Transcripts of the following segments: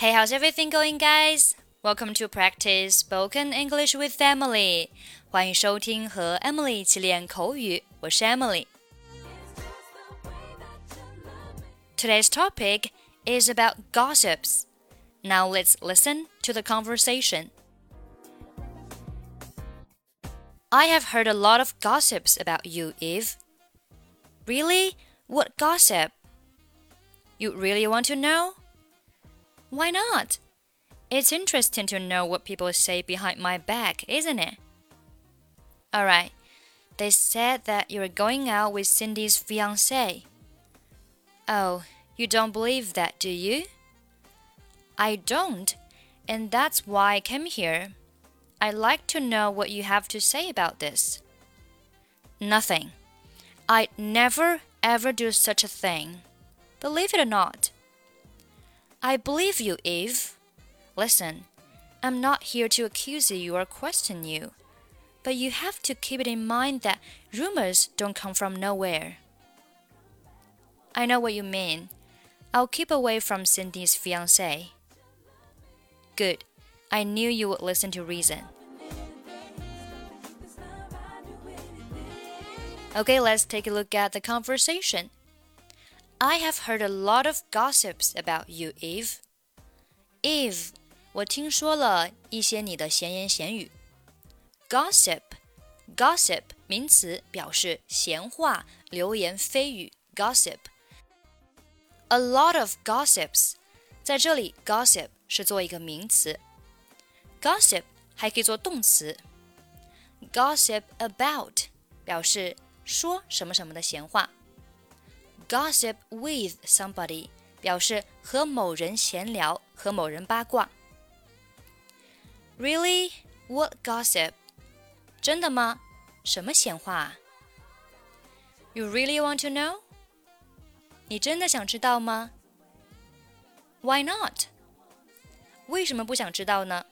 Hey, how's everything going, guys? Welcome to practice spoken English with Emily. 欢迎收听和 Emily 一起练口语，我是 Emily。Today's topic is about gossips. Now let's listen to the conversation. I have heard a lot of gossips about you, Eve. Really? What gossip? You really want to know? Why not? It's interesting to know what people say behind my back, isn't it? Alright, they said that you're going out with Cindy's fiance. Oh, you don't believe that, do you? I don't, and that's why I came here. I'd like to know what you have to say about this. Nothing. I'd never ever do such a thing. Believe it or not. I believe you, Eve. Listen, I'm not here to accuse you or question you, but you have to keep it in mind that rumors don't come from nowhere. I know what you mean. I'll keep away from Cindy's fiance. Good. I knew you would listen to reason. Okay, let's take a look at the conversation. I have heard a lot of gossips about you, Eve. Eve，我听说了一些你的闲言闲语。Gossip，gossip 名词，表示闲话、流言蜚语。Gossip。A lot of gossips，在这里，gossip 是做一个名词。Gossip 还可以做动词。Gossip about 表示说什么什么的闲话。 gossip with somebody 表示和某人闲聊，和某人八卦。Really? What gossip? 真的吗？什么闲话啊？You really want to know? 你真的想知道吗？Why not? 为什么不想知道呢？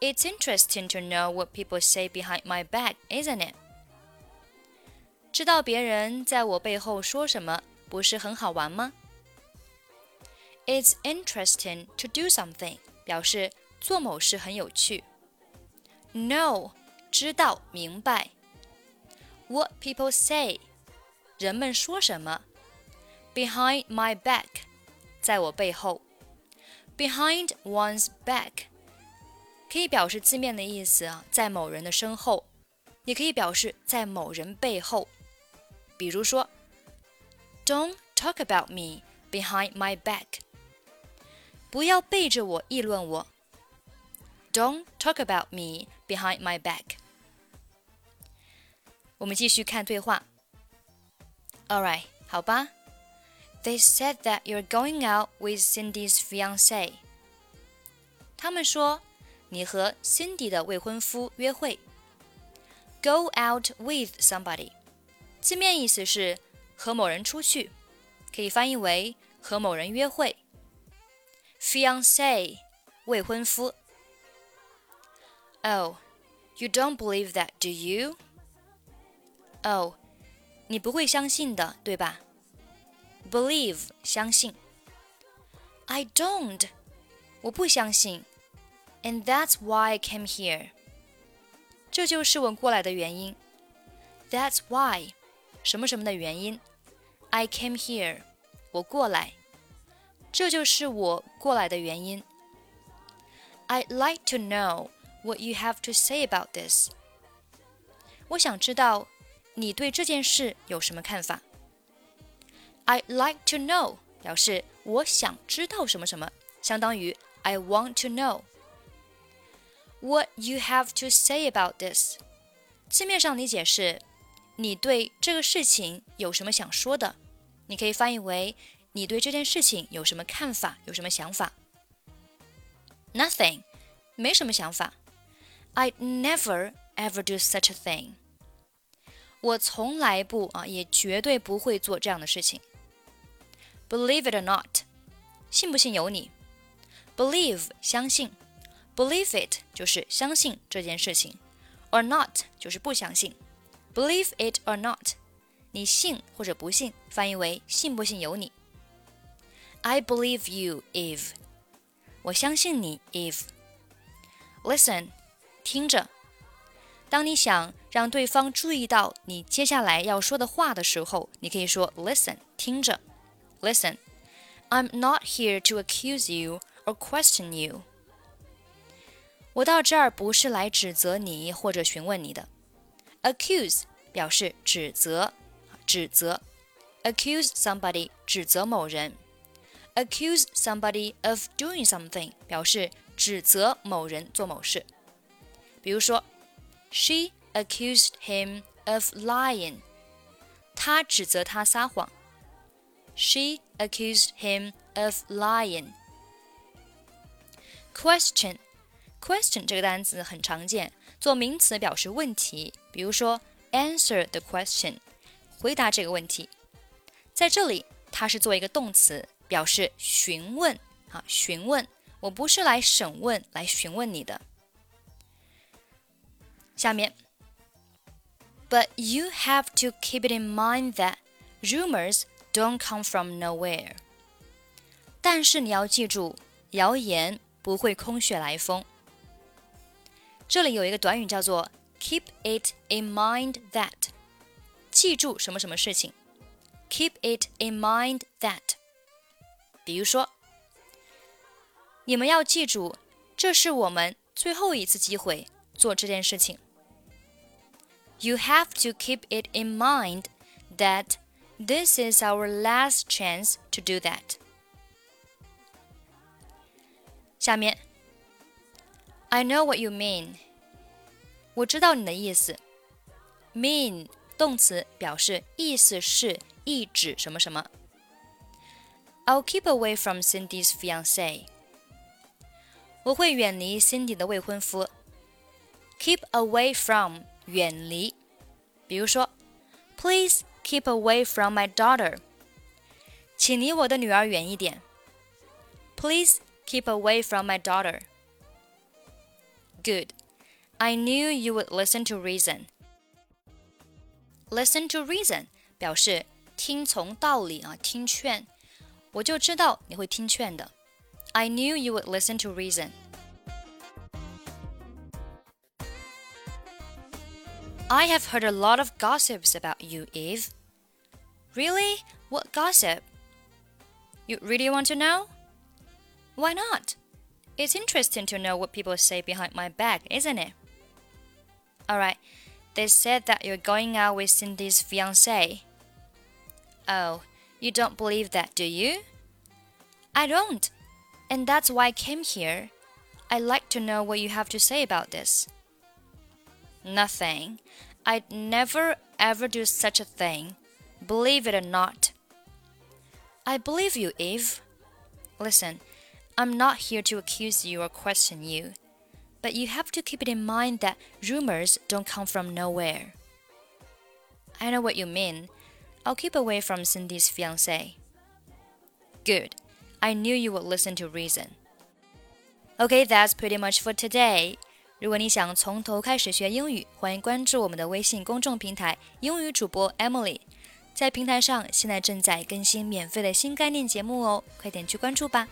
It's interesting to know what people say behind my back, isn't it? 知道别人在我背后说什么，不是很好玩吗？It's interesting to do something，表示做某事很有趣。Know，知道明白。What people say，人们说什么。Behind my back，在我背后。Behind one's back，可以表示字面的意思啊，在某人的身后，也可以表示在某人背后。比如说，Don't talk about me behind my back。不要背着我议论我。Don't talk about me behind my back。我们继续看对话。All right，好吧。They said that you're going out with Cindy's fiance。他们说你和 Cindy 的未婚夫约会。Go out with somebody。 字面意思是和某人出去，可以翻译为和某人约会。Fiance，未婚夫。Oh, you don't believe that, do you? Oh，你不会相信的，对吧？Believe，相信。I don't，我不相信。And that's why I came here。这就是我过来的原因。That's why。 什么什么的原因。I came here，我过来，这就是我过来的原因。I'd like to know what you have to say about this。我想知道你对这件事有什么看法。I'd like to know 表示我想知道什么什么，相当于 I want to know。What you have to say about this？字面上理解是你对这个事情有什么想说的？你可以翻译为你对这件事情有什么看法，有什么想法？Nothing，没什么想法。I'd never ever do such a thing。我从来不啊，也绝对不会做这样的事情。Believe it or not，信不信由你。Believe 相信，believe it 就是相信这件事情，or not 就是不相信。Believe it or not，你信或者不信，翻译为信不信由你。I believe you, Eve。 我相信你，Eve。Listen，听着。当你想让对方注意到你接下来要说的话的时候，你可以说 Listen，听着。Listen, I'm not here to accuse you or question you. 我到这儿不是来指责你或者询问你的。 Accuse 表示指责，指责。Accuse somebody 指责某人。Accuse somebody of doing something 表示指责某人做某事。比如说，She accused him of lying. 她指责他撒谎。She accused him of lying. Question question 这个单词很常见，做名词表示问题，比如说 answer the question，回答这个问题。在这里，它是做一个动词，表示询问啊，询问。我不是来审问、来询问你的。下面，But you have to keep it in mind that rumors don't come from nowhere。但是你要记住，谣言不会空穴来风。这里有一个短语叫做 keep it in mind that，记住什么什么事情。keep it in mind that。比如说，你们要记住，这是我们最后一次机会做这件事情。You have to keep it in mind that this is our last chance to do that. 下面，I know what you mean。 我知道你的意思。mean 动词表示意思是、意指什么什么。I'll keep away from Cindy's fiance。我会远离 Cindy 的未婚夫。Keep away from 远离，比如说，Please keep away from my daughter。请离我的女儿远一点。Please keep away from my daughter. Good. I knew you would listen to reason. Listen to reason 表示听从道理啊，听劝。我就知道你会听劝的。I knew you would listen to reason. I have heard a lot of gossips about you, Eve. Really? What gossip? You really want to know? Why not? It's interesting to know what people say behind my back, isn't it? Alright, they said that you're going out with Cindy's fiance. Oh, you don't believe that, do you? I don't. And that's why I came here. I'd like to know what you have to say about this. Nothing. I'd never ever do such a thing. Believe it or not. I believe you, Eve. Listen, I'm not here to accuse you or question you, but you have to keep it in mind that rumors don't come from nowhere. I know what you mean. I'll keep away from Cindy's fiance. Good. I knew you would listen to reason. Okay, that's pretty much for today. 如果你想从头开始学英语，欢迎关注我们的微信公众平台“英语主播 Emily”。在平台上，现在正在更新免费的新概念节目哦，快点去关注吧。